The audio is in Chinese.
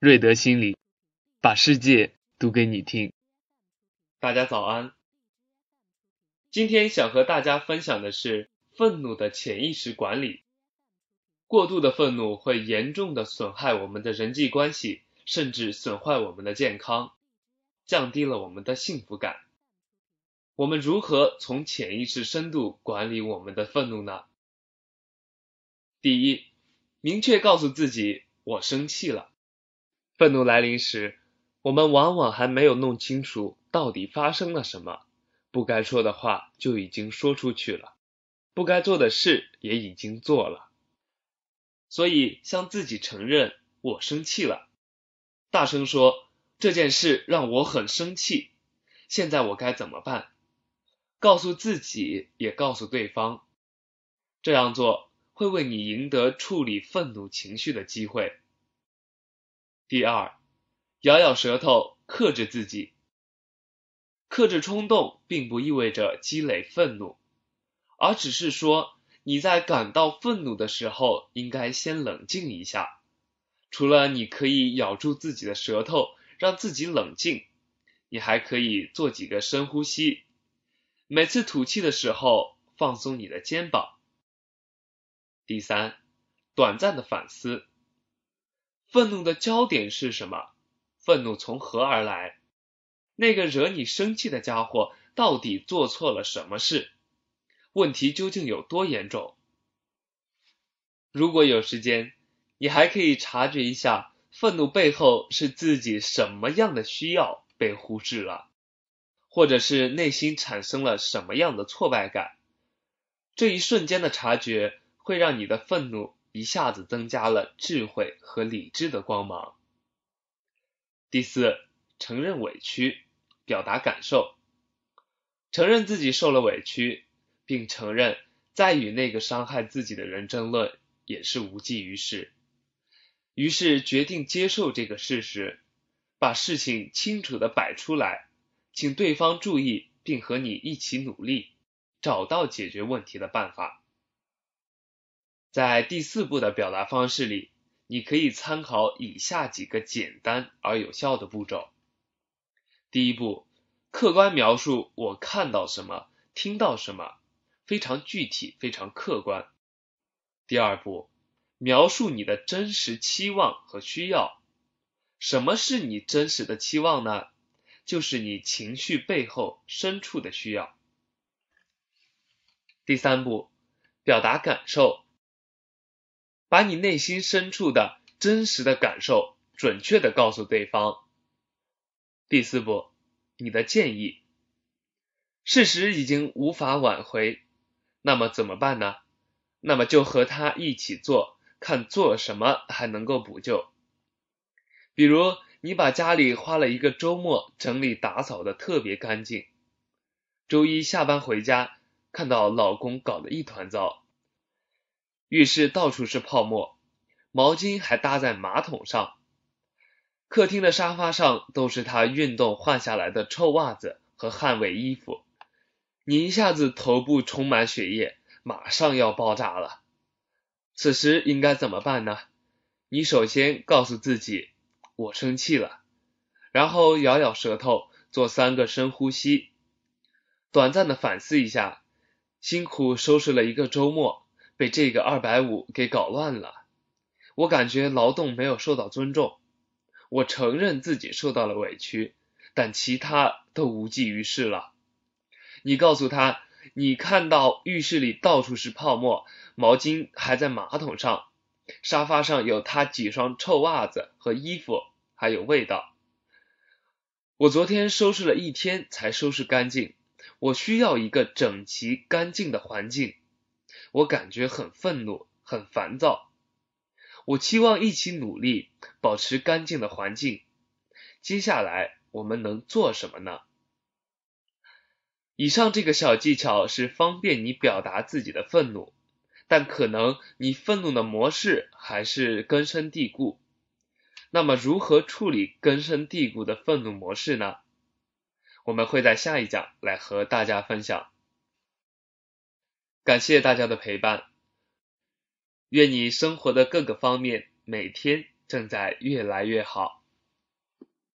瑞德心理，把世界读给你听。大家早安，今天想和大家分享的是愤怒的潜意识管理。过度的愤怒会严重的损害我们的人际关系，甚至损坏我们的健康，降低了我们的幸福感。我们如何从潜意识深度管理我们的愤怒呢？第一，明确告诉自己我生气了。愤怒来临时，我们往往还没有弄清楚到底发生了什么，不该说的话就已经说出去了，不该做的事也已经做了。所以，向自己承认我生气了，大声说这件事让我很生气，现在我该怎么办？告诉自己，也告诉对方，这样做会为你赢得处理愤怒情绪的机会。第二，咬咬舌头，克制自己。克制冲动，并不意味着积累愤怒，而只是说你在感到愤怒的时候，应该先冷静一下。除了你可以咬住自己的舌头，让自己冷静，你还可以做几个深呼吸。每次吐气的时候，放松你的肩膀。第三，短暂的反思。愤怒的焦点是什么？愤怒从何而来？那个惹你生气的家伙到底做错了什么事？问题究竟有多严重？如果有时间，你还可以察觉一下，愤怒背后是自己什么样的需要被忽视了，或者是内心产生了什么样的挫败感？这一瞬间的察觉会让你的愤怒。一下子增加了智慧和理智的光芒。第四，承认委屈，表达感受，承认自己受了委屈，并承认再与那个伤害自己的人争论也是无济于事。于是决定接受这个事实，把事情清楚的摆出来，请对方注意，并和你一起努力，找到解决问题的办法。在第四步的表达方式里，你可以参考以下几个简单而有效的步骤。第一步，客观描述我看到什么、听到什么，非常具体、非常客观。第二步，描述你的真实期望和需要。什么是你真实的期望呢？就是你情绪背后深处的需要。第三步，表达感受。把你内心深处的真实的感受准确的告诉对方。第四步，你的建议。事实已经无法挽回，那么怎么办呢？那么就和他一起做，看做什么还能够补救。比如，你把家里花了一个周末整理打扫的特别干净，周一下班回家，看到老公搞得一团糟。浴室到处是泡沫，毛巾还搭在马桶上，客厅的沙发上都是他运动换下来的臭袜子和汗味衣服。你一下子头部充满血液，马上要爆炸了。此时应该怎么办呢？你首先告诉自己我生气了，然后咬咬舌头，做三个深呼吸，短暂的反思一下，辛苦收拾了一个周末。被这个二百五给搞乱了，我感觉劳动没有受到尊重，我承认自己受到了委屈，但其他都无济于事了。你告诉他，你看到浴室里到处是泡沫，毛巾还在马桶上，沙发上有他几双臭袜子和衣服，还有味道。我昨天收拾了一天才收拾干净，我需要一个整齐干净的环境。我感觉很愤怒，很烦躁。我期望一起努力，保持干净的环境。接下来我们能做什么呢？以上这个小技巧是方便你表达自己的愤怒，但可能你愤怒的模式还是根深蒂固。那么如何处理根深蒂固的愤怒模式呢？我们会在下一讲来和大家分享。感谢大家的陪伴，愿你生活的各个方面每天正在越来越好。